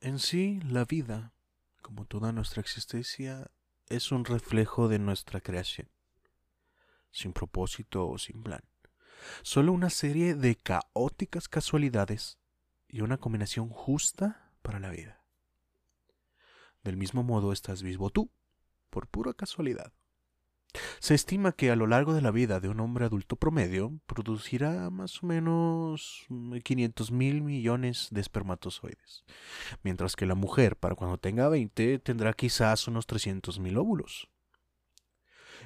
En sí, la vida, como toda nuestra existencia, es un reflejo de nuestra creación, sin propósito o sin plan. Solo una serie de caóticas casualidades y una combinación justa para la vida. Del mismo modo estás vivo tú, por pura casualidad. Se estima que a lo largo de la vida de un hombre adulto promedio producirá más o menos 500 mil millones de espermatozoides, mientras que la mujer, para cuando tenga 20, tendrá quizás unos 300 mil óvulos.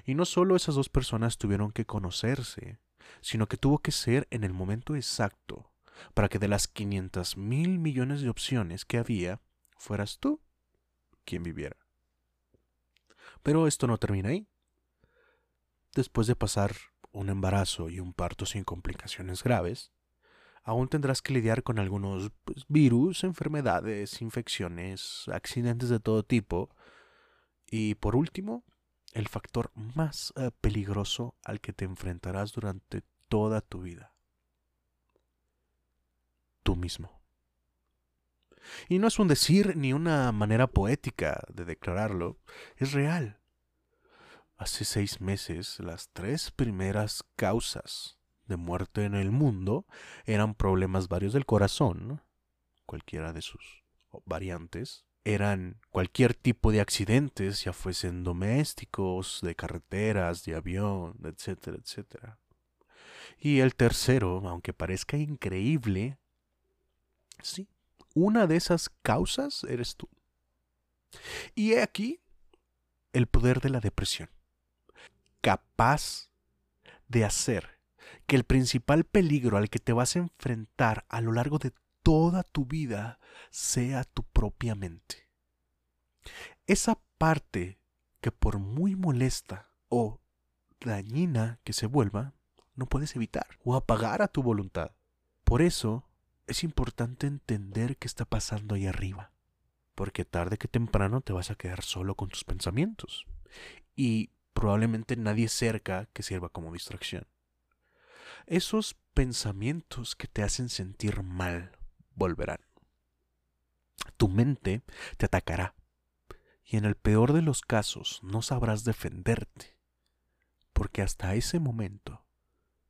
Y no solo esas dos personas tuvieron que conocerse, sino que tuvo que ser en el momento exacto, para que de las 500 mil millones de opciones que había, fueras tú quien viviera. Pero esto no termina ahí después de pasar un embarazo y un parto sin complicaciones graves, aún tendrás que lidiar con algunos pues, virus, enfermedades, infecciones, accidentes de todo tipo. Y por último, el factor más eh, peligroso al que te enfrentarás durante toda tu vida. Tú mismo. Y no es un decir ni una manera poética de declararlo, es real. Hace seis meses las tres primeras causas de muerte en el mundo eran problemas varios del corazón, cualquiera de sus variantes, eran cualquier tipo de accidentes, ya fuesen domésticos, de carreteras, de avión, etcétera, etcétera. Y el tercero, aunque parezca increíble, sí, una de esas causas eres tú. Y he aquí el poder de la depresión capaz de hacer que el principal peligro al que te vas a enfrentar a lo largo de toda tu vida sea tu propia mente. Esa parte que por muy molesta o dañina que se vuelva, no puedes evitar o apagar a tu voluntad. Por eso es importante entender qué está pasando ahí arriba, porque tarde que temprano te vas a quedar solo con tus pensamientos. Y probablemente nadie cerca que sirva como distracción. Esos pensamientos que te hacen sentir mal volverán. Tu mente te atacará y en el peor de los casos no sabrás defenderte, porque hasta ese momento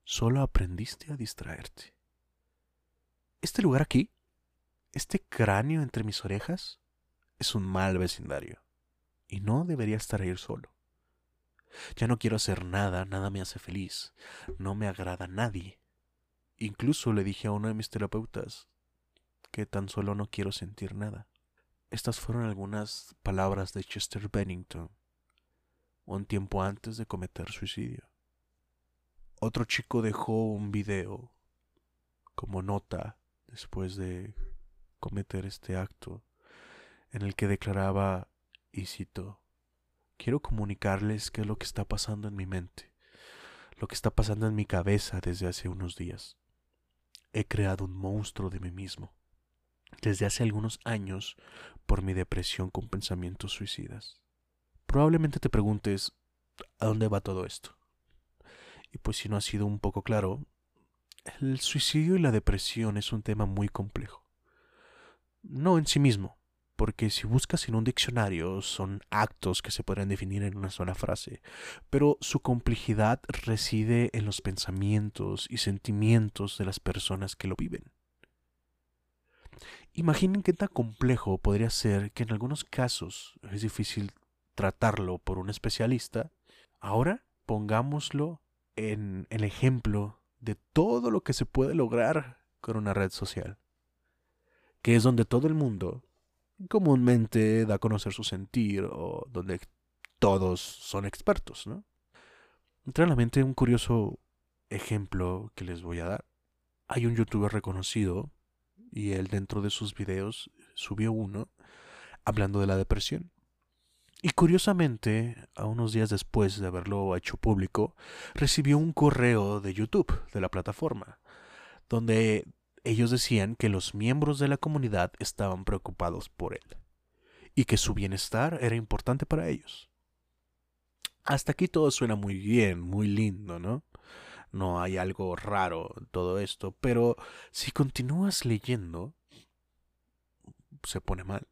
solo aprendiste a distraerte. Este lugar aquí, este cráneo entre mis orejas, es un mal vecindario y no debería estar ahí solo. Ya no quiero hacer nada, nada me hace feliz, no me agrada nadie. Incluso le dije a uno de mis terapeutas que tan solo no quiero sentir nada. Estas fueron algunas palabras de Chester Bennington, un tiempo antes de cometer suicidio. Otro chico dejó un video como nota después de cometer este acto, en el que declaraba, y cito, quiero comunicarles qué es lo que está pasando en mi mente, lo que está pasando en mi cabeza desde hace unos días. He creado un monstruo de mí mismo, desde hace algunos años, por mi depresión con pensamientos suicidas. Probablemente te preguntes, ¿a dónde va todo esto? Y pues si no ha sido un poco claro, el suicidio y la depresión es un tema muy complejo. No en sí mismo, porque si buscas en un diccionario son actos que se podrían definir en una sola frase, pero su complejidad reside en los pensamientos y sentimientos de las personas que lo viven. Imaginen qué tan complejo podría ser que en algunos casos es difícil tratarlo por un especialista. Ahora pongámoslo en el ejemplo de todo lo que se puede lograr con una red social, que es donde todo el mundo comúnmente da a conocer su sentir o donde todos son expertos, ¿no? Entra la mente un curioso ejemplo que les voy a dar. Hay un youtuber reconocido y él dentro de sus videos subió uno hablando de la depresión. Y curiosamente, a unos días después de haberlo hecho público, recibió un correo de YouTube, de la plataforma, donde ellos decían que los miembros de la comunidad estaban preocupados por él y que su bienestar era importante para ellos. Hasta aquí todo suena muy bien, muy lindo, ¿no? No hay algo raro en todo esto, pero si continúas leyendo, se pone mal.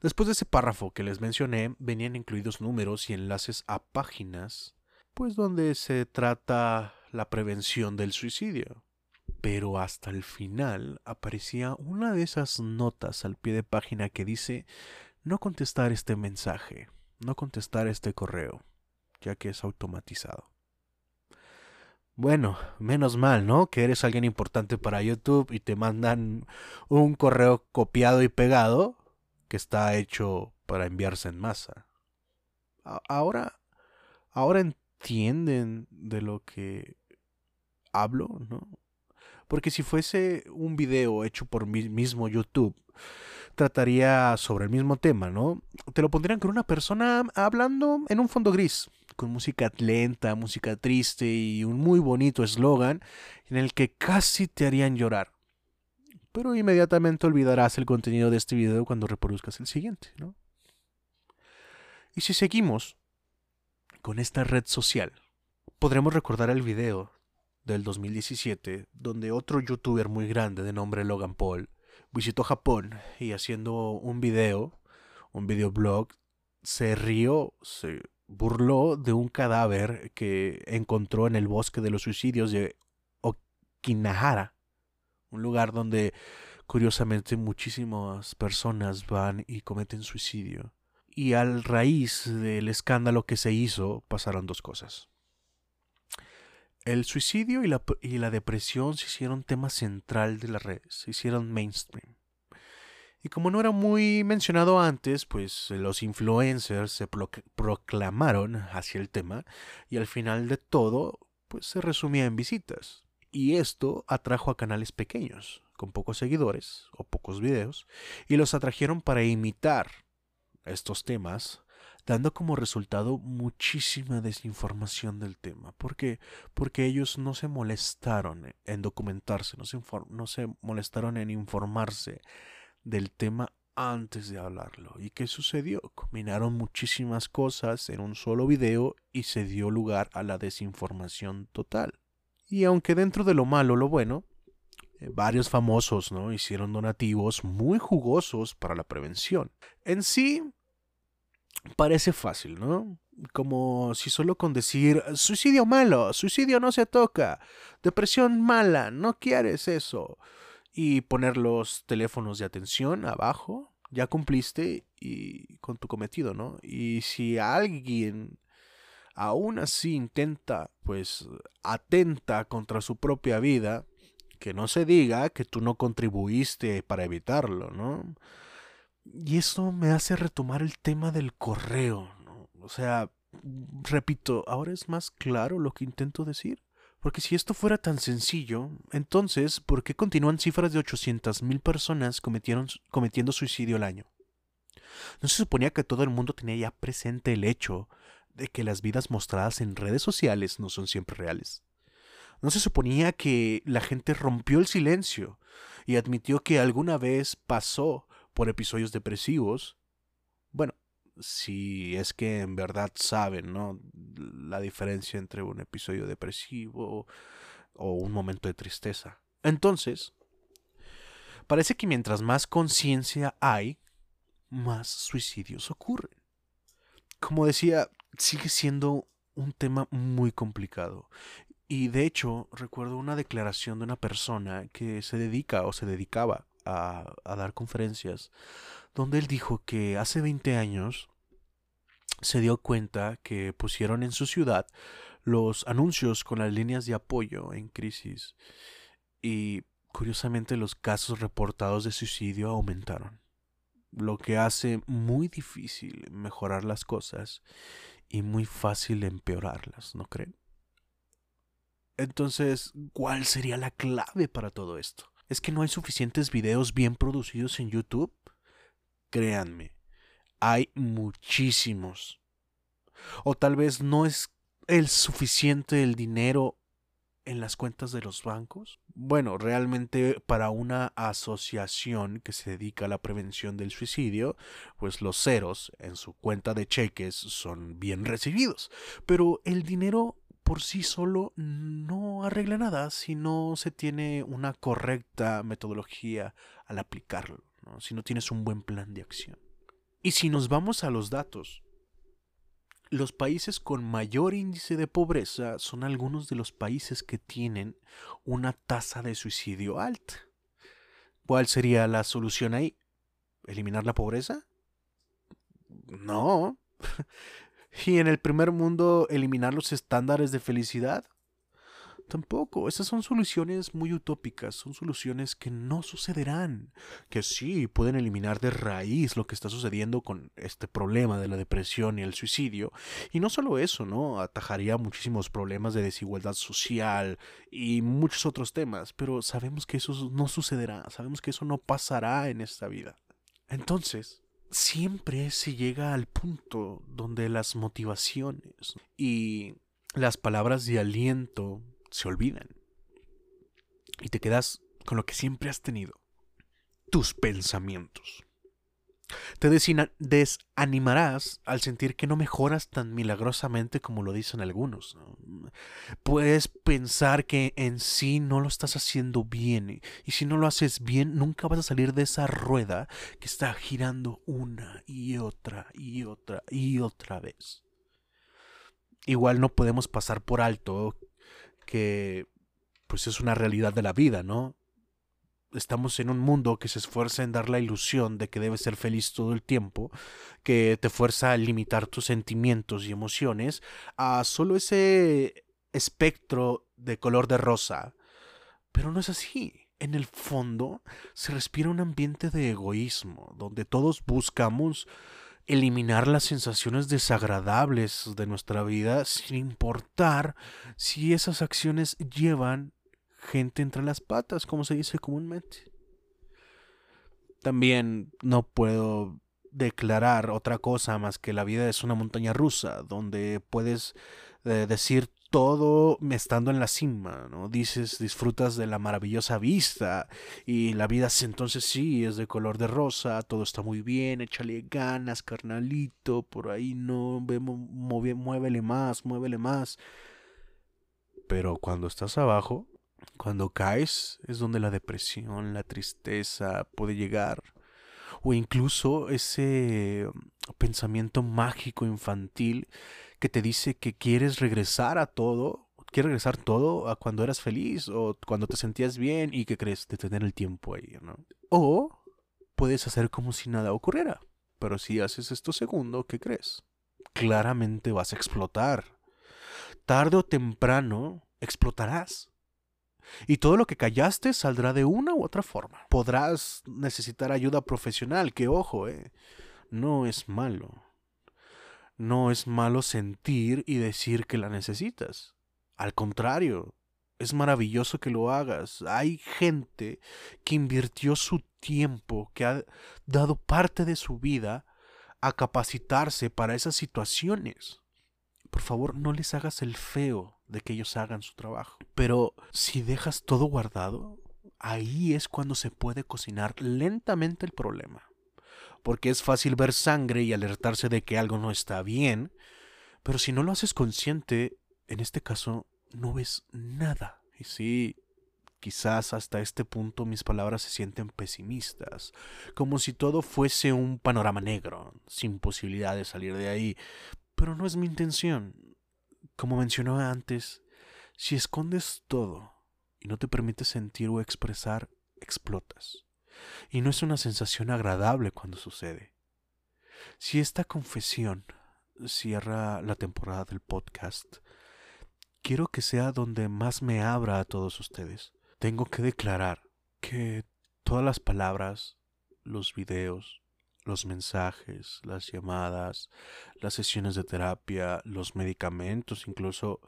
Después de ese párrafo que les mencioné, venían incluidos números y enlaces a páginas, pues donde se trata la prevención del suicidio. Pero hasta el final aparecía una de esas notas al pie de página que dice no contestar este mensaje, no contestar este correo, ya que es automatizado. Bueno, menos mal, ¿no? Que eres alguien importante para YouTube y te mandan un correo copiado y pegado que está hecho para enviarse en masa. Ahora, ahora entienden de lo que hablo, ¿no? Porque si fuese un video hecho por mi mismo YouTube, trataría sobre el mismo tema, ¿no? Te lo pondrían con una persona hablando en un fondo gris, con música lenta, música triste y un muy bonito eslogan en el que casi te harían llorar pero inmediatamente olvidarás el contenido de este video cuando reproduzcas el siguiente, ¿no? Y si seguimos con esta red social, podremos recordar el video del 2017 donde otro youtuber muy grande de nombre Logan Paul visitó Japón y haciendo un video, un videoblog, se rió, se burló de un cadáver que encontró en el bosque de los suicidios de Okinahara un lugar donde curiosamente muchísimas personas van y cometen suicidio. Y al raíz del escándalo que se hizo pasaron dos cosas. El suicidio y la, y la depresión se hicieron tema central de las redes, se hicieron mainstream. Y como no era muy mencionado antes, pues los influencers se proclamaron hacia el tema y al final de todo, pues se resumía en visitas. Y esto atrajo a canales pequeños, con pocos seguidores o pocos videos, y los atrajeron para imitar estos temas, dando como resultado muchísima desinformación del tema. ¿Por qué? Porque ellos no se molestaron en documentarse, no se, no se molestaron en informarse del tema antes de hablarlo. ¿Y qué sucedió? Combinaron muchísimas cosas en un solo video y se dio lugar a la desinformación total. Y aunque dentro de lo malo, lo bueno, varios famosos ¿no? hicieron donativos muy jugosos para la prevención. En sí, parece fácil, ¿no? Como si solo con decir suicidio malo, suicidio no se toca, depresión mala, no quieres eso, y poner los teléfonos de atención abajo, ya cumpliste y con tu cometido, ¿no? Y si alguien aún así intenta, pues, atenta contra su propia vida, que no se diga que tú no contribuiste para evitarlo, ¿no? Y eso me hace retomar el tema del correo, ¿no? O sea, repito, ahora es más claro lo que intento decir. Porque si esto fuera tan sencillo, entonces, ¿por qué continúan cifras de 800.000 personas cometiendo suicidio al año? ¿No se suponía que todo el mundo tenía ya presente el hecho de que las vidas mostradas en redes sociales no son siempre reales. ¿No se suponía que la gente rompió el silencio y admitió que alguna vez pasó por episodios depresivos? Bueno, si es que en verdad saben, ¿no? La diferencia entre un episodio depresivo o un momento de tristeza. Entonces, parece que mientras más conciencia hay, más suicidios ocurren. Como decía, sigue siendo un tema muy complicado. Y de hecho, recuerdo una declaración de una persona que se dedica o se dedicaba a, dar conferencias, donde él dijo que hace 20 años se dio cuenta que pusieron en su ciudad los anuncios con las líneas de apoyo en crisis y curiosamente los casos reportados de suicidio aumentaron, lo que hace muy difícil mejorar las cosas y muy fácil empeorarlas, ¿no creen? Entonces, ¿cuál sería la clave para todo esto? ¿Es que no hay suficientes videos bien producidos en YouTube? Créanme, hay muchísimos. O tal vez no es el suficiente el dinero en las cuentas de los bancos? Bueno, realmente para una asociación que se dedica a la prevención del suicidio, pues los ceros en su cuenta de cheques son bien recibidos. Pero el dinero por sí solo no arregla nada si no se tiene una correcta metodología al aplicarlo. si no tienes un buen plan de acción. Y si nos vamos a los datos, los países con mayor índice de pobreza son algunos de los países que tienen una tasa de suicidio alta. ¿Cuál sería la solución ahí? ¿Eliminar la pobreza? No. ¿Y en el primer mundo eliminar los estándares de felicidad? Tampoco, esas son soluciones muy utópicas, son soluciones que no sucederán, que sí pueden eliminar de raíz lo que está sucediendo con este problema de la depresión y el suicidio, y no solo eso, ¿no? Atajaría muchísimos problemas de desigualdad social y muchos otros temas, pero sabemos que eso no sucederá, sabemos que eso no pasará en esta vida. Entonces, siempre se llega al punto donde las motivaciones y las palabras de aliento se olvidan. Y te quedas con lo que siempre has tenido. Tus pensamientos. Te desanimarás al sentir que no mejoras tan milagrosamente como lo dicen algunos. Puedes pensar que en sí no lo estás haciendo bien y si no lo haces bien nunca vas a salir de esa rueda que está girando una y otra y otra y otra vez. Igual no podemos pasar por alto que pues es una realidad de la vida, ¿no? Estamos en un mundo que se esfuerza en dar la ilusión de que debes ser feliz todo el tiempo, que te fuerza a limitar tus sentimientos y emociones a solo ese espectro de color de rosa. Pero no es así. En el fondo se respira un ambiente de egoísmo, donde todos buscamos eliminar las sensaciones desagradables de nuestra vida sin importar si esas acciones llevan gente entre las patas, como se dice comúnmente. También no puedo declarar otra cosa más que la vida es una montaña rusa, donde puedes eh, decir todo estando en la cima, ¿no? Dices, disfrutas de la maravillosa vista y la vida entonces sí es de color de rosa, todo está muy bien, échale ganas, carnalito, por ahí no, vemos, muévele más, muévele más. Pero cuando estás abajo, cuando caes, es donde la depresión, la tristeza puede llegar. O incluso ese mm, pensamiento mágico infantil que te dice que quieres regresar a todo, quieres regresar todo a cuando eras feliz o cuando te sentías bien y que crees de tener el tiempo ahí, ¿no? O puedes hacer como si nada ocurriera. Pero si haces esto segundo, ¿qué crees? Claramente vas a explotar. Tarde o temprano explotarás. Y todo lo que callaste saldrá de una u otra forma. Podrás necesitar ayuda profesional, que ojo, eh, no es malo no es malo sentir y decir que la necesitas. Al contrario, es maravilloso que lo hagas. Hay gente que invirtió su tiempo, que ha dado parte de su vida a capacitarse para esas situaciones. Por favor, no les hagas el feo de que ellos hagan su trabajo. Pero si dejas todo guardado, ahí es cuando se puede cocinar lentamente el problema porque es fácil ver sangre y alertarse de que algo no está bien, pero si no lo haces consciente, en este caso, no ves nada. Y sí, quizás hasta este punto mis palabras se sienten pesimistas, como si todo fuese un panorama negro, sin posibilidad de salir de ahí, pero no es mi intención. Como mencioné antes, si escondes todo y no te permites sentir o expresar, explotas y no es una sensación agradable cuando sucede. Si esta confesión cierra la temporada del podcast, quiero que sea donde más me abra a todos ustedes. Tengo que declarar que todas las palabras, los videos, los mensajes, las llamadas, las sesiones de terapia, los medicamentos incluso,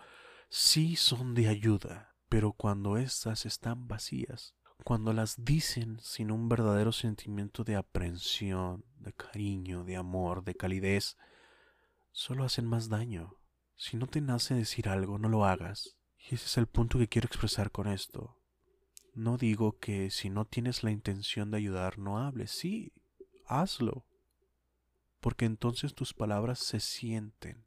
sí son de ayuda, pero cuando éstas están vacías, cuando las dicen sin un verdadero sentimiento de aprensión, de cariño, de amor, de calidez, solo hacen más daño. Si no te nace decir algo, no lo hagas. Y ese es el punto que quiero expresar con esto. No digo que si no tienes la intención de ayudar, no hables. Sí, hazlo. Porque entonces tus palabras se sienten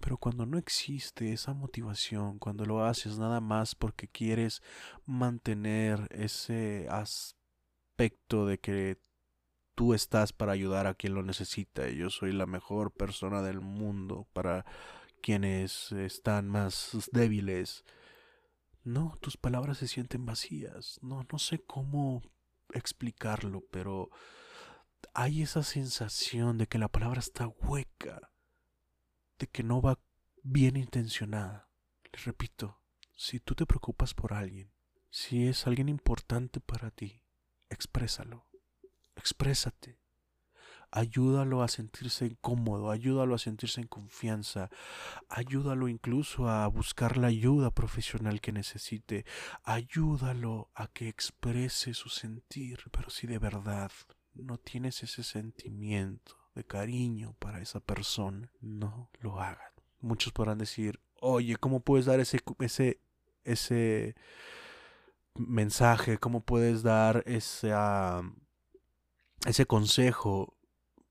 pero cuando no existe esa motivación, cuando lo haces nada más porque quieres mantener ese aspecto de que tú estás para ayudar a quien lo necesita. Yo soy la mejor persona del mundo para quienes están más débiles. No, tus palabras se sienten vacías. No, no sé cómo explicarlo, pero hay esa sensación de que la palabra está hueca, de que no va bien intencionada. Les repito, si tú te preocupas por alguien, si es alguien importante para ti, exprésalo, exprésate. Ayúdalo a sentirse cómodo, ayúdalo a sentirse en confianza, ayúdalo incluso a buscar la ayuda profesional que necesite, ayúdalo a que exprese su sentir, pero si de verdad no tienes ese sentimiento de cariño para esa persona, no lo hagas. Muchos podrán decir, oye, ¿cómo puedes dar ese, ese, ese mensaje? ¿Cómo puedes dar ese, ese consejo?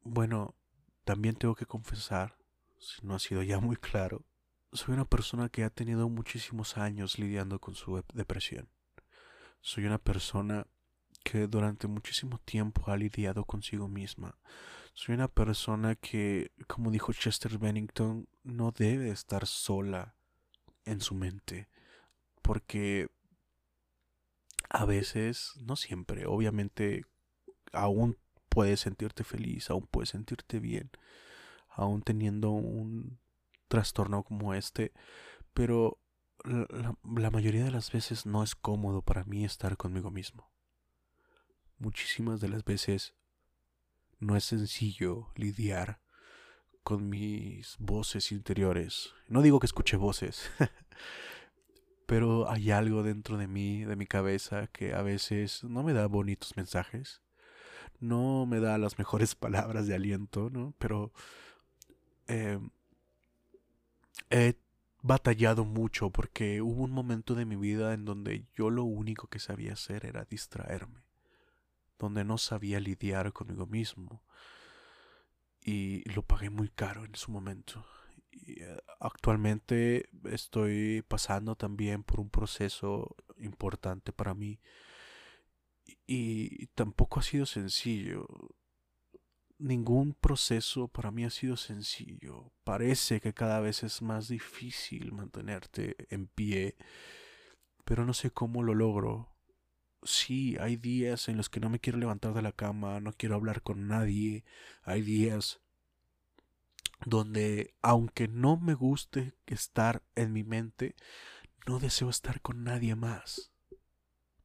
Bueno, también tengo que confesar, si no ha sido ya muy claro, soy una persona que ha tenido muchísimos años lidiando con su depresión. Soy una persona que durante muchísimo tiempo ha lidiado consigo misma. Soy una persona que, como dijo Chester Bennington, no debe estar sola en su mente. Porque a veces, no siempre, obviamente, aún puedes sentirte feliz, aún puedes sentirte bien, aún teniendo un trastorno como este, pero la, la, mayoría de las veces no es cómodo para mí estar conmigo mismo. Muchísimas de las veces no es sencillo lidiar con mis voces interiores. No digo que escuche voces, pero hay algo dentro de mí, de mi cabeza, que a veces no me da bonitos mensajes no me da las mejores palabras de aliento, ¿no? Pero eh, he batallado mucho porque hubo un momento de mi vida en donde yo lo único que sabía hacer era distraerme, donde no sabía lidiar conmigo mismo y lo pagué muy caro en su momento. Y, eh, actualmente estoy pasando también por un proceso importante para mí y tampoco ha sido sencillo. Ningún proceso para mí ha sido sencillo. Parece que cada vez es más difícil mantenerte en pie, pero no sé cómo lo logro. Sí, hay días en los que no me quiero levantar de la cama, no quiero hablar con nadie. Hay días donde, aunque no me guste estar en mi mente, no deseo estar con nadie más.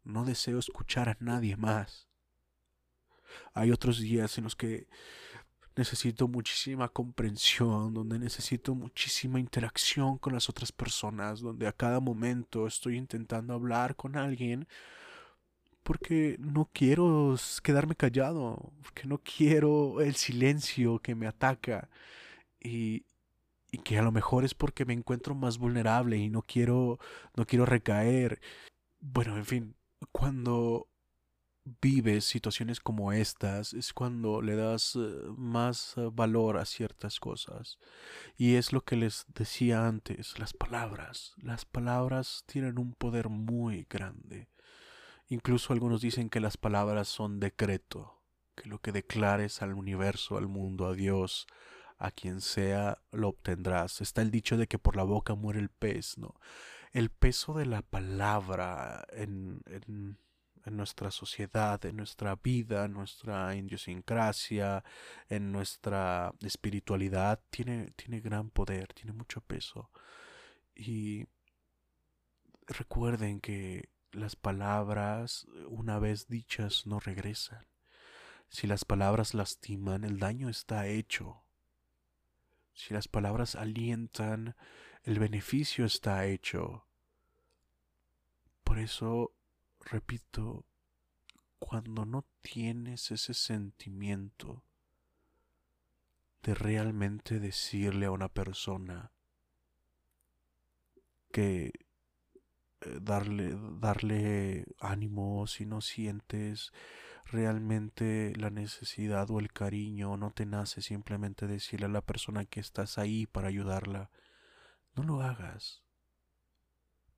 No deseo escuchar a nadie más. Hay otros días en los que necesito muchísima comprensión, donde necesito muchísima interacción con las otras personas, donde a cada momento estoy intentando hablar con alguien porque no quiero quedarme callado, porque no quiero el silencio que me ataca y, y que a lo mejor es porque me encuentro más vulnerable y no quiero no quiero recaer. Bueno, en fin, cuando vives situaciones como estas es cuando le das eh, más eh, valor a ciertas cosas. Y es lo que les decía antes, las palabras. Las palabras tienen un poder muy grande. Incluso algunos dicen que las palabras son decreto, que lo que declares al universo, al mundo, a Dios, a quien sea, lo obtendrás. Está el dicho de que por la boca muere el pez, ¿no? el peso de la palabra en, en, nuestra sociedad, en nuestra vida, en nuestra idiosincrasia, en nuestra espiritualidad, tiene, tiene gran poder, tiene mucho peso. Y recuerden que las palabras, una vez dichas, no regresan. Si las palabras lastiman, el daño está hecho. Si las palabras alientan, el beneficio está hecho. Por eso, repito, cuando no tienes ese sentimiento de realmente decirle a una persona que eh, darle, darle ánimo si no sientes realmente la necesidad o el cariño, no te nace simplemente decirle a la persona que estás ahí para ayudarla, no lo hagas.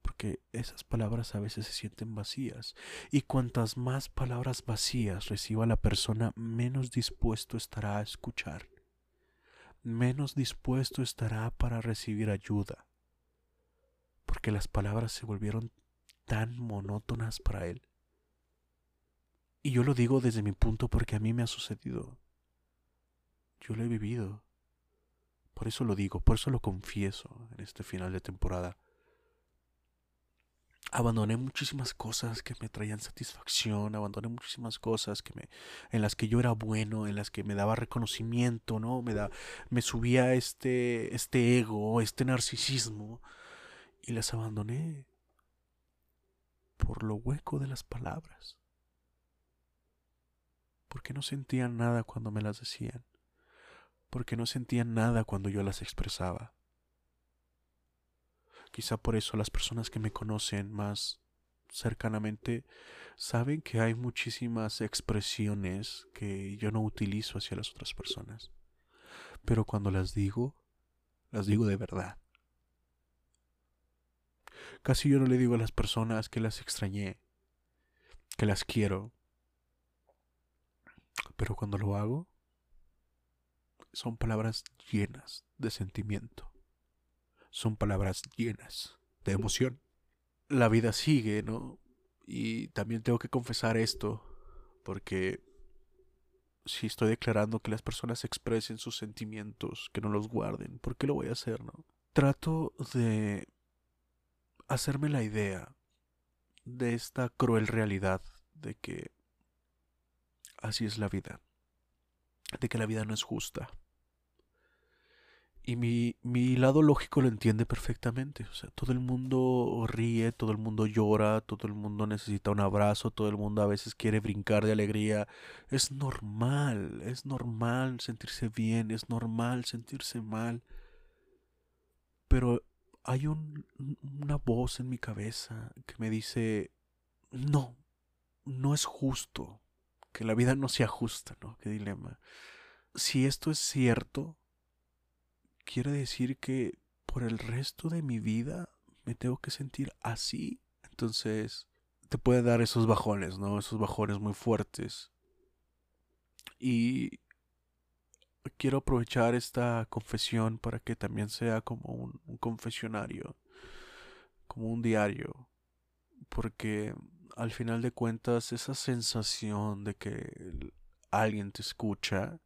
porque esas palabras a veces se sienten vacías, y cuantas más palabras vacías reciba la persona, menos dispuesto estará a escuchar, menos dispuesto estará para recibir ayuda, porque las palabras se volvieron tan monótonas para él. Y yo lo digo desde mi punto porque a mí me ha sucedido. Yo lo he vivido. Por eso lo digo, por eso lo confieso en este final de temporada. Abandoné muchísimas cosas que me traían satisfacción, abandoné muchísimas cosas que me, en las que yo era bueno, en las que me daba reconocimiento, ¿no? Me, da, me subía este, este ego, este narcisismo, y las abandoné por lo hueco de las palabras. Porque no sentían nada cuando me las decían. Porque no sentían nada cuando yo las expresaba. Quizá por eso las personas que me conocen más cercanamente saben que hay muchísimas expresiones que yo no utilizo hacia las otras personas. Pero cuando las digo, las digo de verdad. Casi yo no le digo a las personas que las extrañé, que las quiero. Pero cuando lo hago, son palabras llenas de sentimiento. Son palabras llenas de emoción. La vida sigue, ¿no? Y también tengo que confesar esto, porque si estoy declarando que las personas expresen sus sentimientos, que no los guarden, ¿por qué lo voy a hacer, no? Trato de hacerme la idea de esta cruel realidad de que así es la vida, de que la vida no es justa. Y mi, mi lado lógico lo entiende perfectamente. O sea, todo el mundo ríe, todo el mundo llora, todo el mundo necesita un abrazo, todo el mundo a veces quiere brincar de alegría. Es normal, es normal sentirse bien, es normal sentirse mal. Pero hay un, una voz en mi cabeza que me dice, no, no es justo, que la vida no sea justa, ¿no? Qué dilema. Si esto es cierto, quiere decir que por el resto de mi vida me tengo que sentir así. Entonces, te puede dar esos bajones, ¿no? Esos bajones muy fuertes. Y quiero aprovechar esta confesión para que también sea como un, confesionario, como un diario, porque al final de cuentas esa sensación de que alguien te escucha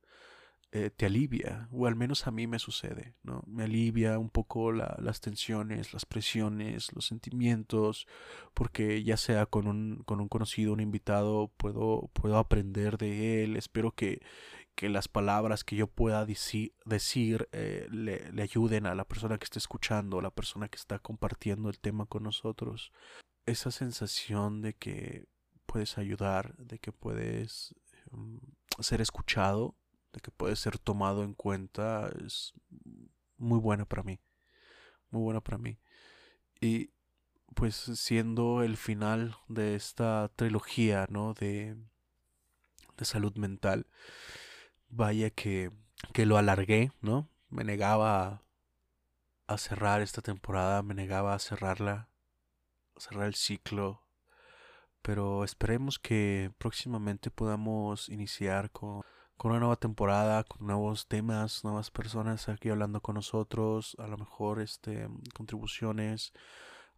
eh, te alivia, o al menos a mí me sucede, ¿no? Me alivia un poco las tensiones, las presiones, los sentimientos, porque ya sea con un, con un conocido, un invitado, puedo, puedo aprender de él, espero que, que las palabras que yo pueda decir, eh, le, ayuden a la persona que está escuchando, a la persona que está compartiendo el tema con nosotros. Esa sensación de que puedes ayudar, de que puedes mm, ser escuchado, de que puedes ser tomado en cuenta, es muy buena para mí. Muy buena para mí. Y pues siendo el final de esta trilogía, ¿no? De, de salud mental vaya que, que lo alargué, ¿no? Me negaba a, cerrar esta temporada, me negaba a cerrarla, a cerrar el ciclo. Pero esperemos que próximamente podamos iniciar con, con una nueva temporada, con nuevos temas, nuevas personas aquí hablando con nosotros, a lo mejor este contribuciones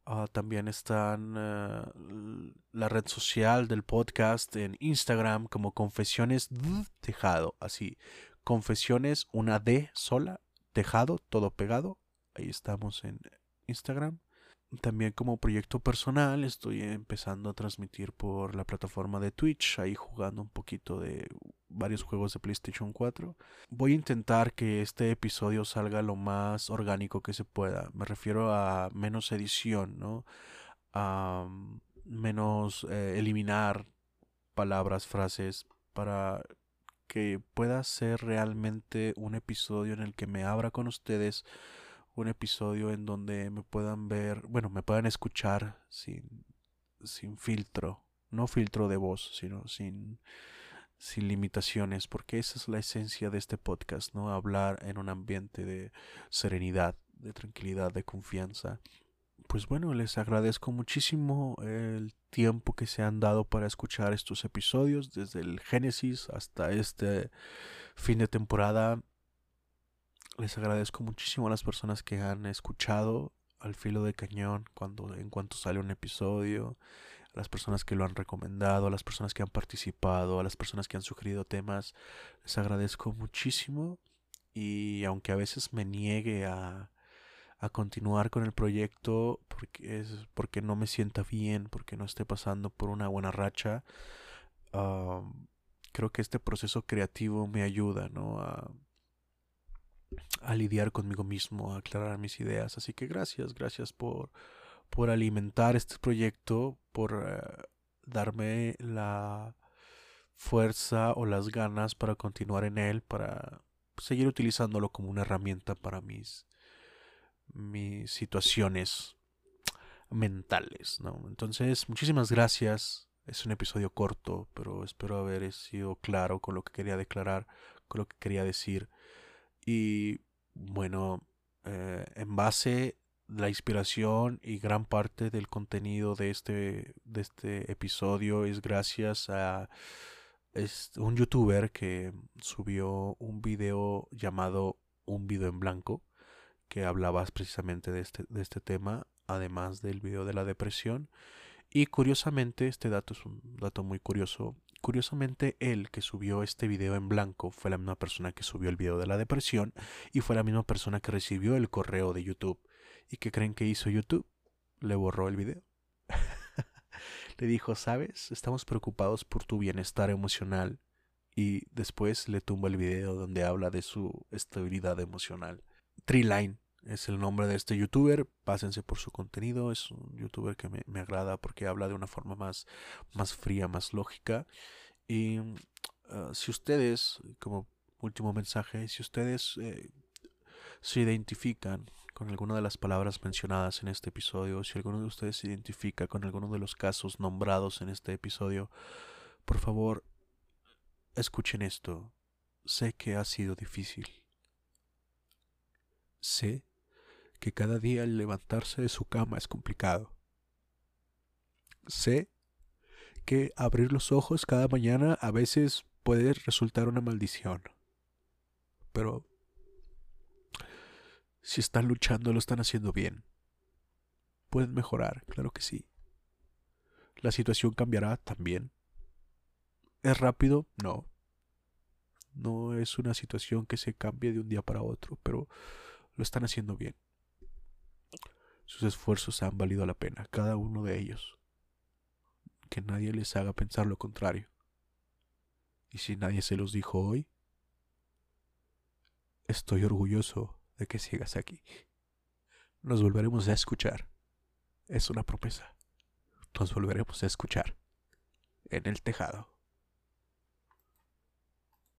Ah, también están eh, la red social del podcast en Instagram como Confesiones Tejado. Así, Confesiones, una D sola, Tejado, todo pegado. Ahí estamos en Instagram. También como proyecto personal estoy empezando a transmitir por la plataforma de Twitch, ahí jugando un poquito de varios juegos de PlayStation 4. Voy a intentar que este episodio salga lo más orgánico que se pueda. Me refiero a menos edición, ¿no? A menos eh, eliminar palabras, frases, para que pueda ser realmente un episodio en el que me abra con ustedes un episodio en donde me puedan ver, bueno, me puedan escuchar sin, sin filtro, no filtro de voz, sino sin, sin limitaciones, porque esa es la esencia de este podcast, ¿no? Hablar en un ambiente de serenidad, de tranquilidad, de confianza. pues bueno, les agradezco muchísimo el tiempo que se han dado para escuchar estos episodios, desde el Génesis hasta este fin de temporada. Les agradezco muchísimo a las personas que han escuchado al filo de cañón cuando en cuanto sale un episodio, a las personas que lo han recomendado, a las personas que han participado, a las personas que han sugerido temas. Les agradezco muchísimo y aunque a veces me niegue a a continuar con el proyecto porque es porque no me sienta bien, porque no esté pasando por una buena racha. creo que este proceso creativo me ayuda, ¿no? A, a, lidiar conmigo mismo, a aclarar mis ideas. Así que gracias, gracias por, por alimentar este proyecto, por eh, darme la fuerza o las ganas para continuar en él, para seguir utilizándolo como una herramienta para mis mis situaciones mentales, ¿no? Entonces, muchísimas gracias. Es un episodio corto, pero espero haber sido claro con lo que quería declarar, con lo que quería decir. Y bueno, eh, en base la inspiración y gran parte del contenido de este, de este episodio es gracias a un youtuber que subió un video llamado Un video en blanco que hablabas precisamente de este, de este tema, además del video de la depresión. Y curiosamente, este dato es un dato muy curioso. Curiosamente, él que subió este video en blanco fue la misma persona que subió el video de la depresión y fue la misma persona que recibió el correo de YouTube. ¿Y qué creen que hizo YouTube? Le borró el video. le dijo, sabes, estamos preocupados por tu bienestar emocional. Y después le tumba el video donde habla de su estabilidad emocional. Treeline es el nombre de este youtuber. Pásense por su contenido. Es un youtuber que me, agrada porque habla de una forma más, más fría, más lógica. Y ah, si ustedes, como último mensaje, si ustedes eh, se identifican con alguna de las palabras mencionadas en este episodio, si alguno de ustedes se identifica con alguno de los casos nombrados en este episodio, por favor, escuchen esto. Sé que ha sido difícil Sé que cada día levantarse de su cama es complicado. Sé que abrir los ojos cada mañana a veces puede resultar una maldición. Pero si están luchando lo están haciendo bien. Pueden mejorar, claro que sí. La situación cambiará también. ¿Es rápido? No. No es una situación que se cambie de un día para otro, pero lo están haciendo bien. Sus esfuerzos han valido la pena, cada uno de ellos. Que nadie les haga pensar lo contrario. Y si nadie se los dijo hoy, estoy orgulloso de que sigas aquí. Nos volveremos a escuchar. Es una promesa. Nos volveremos a escuchar en el tejado.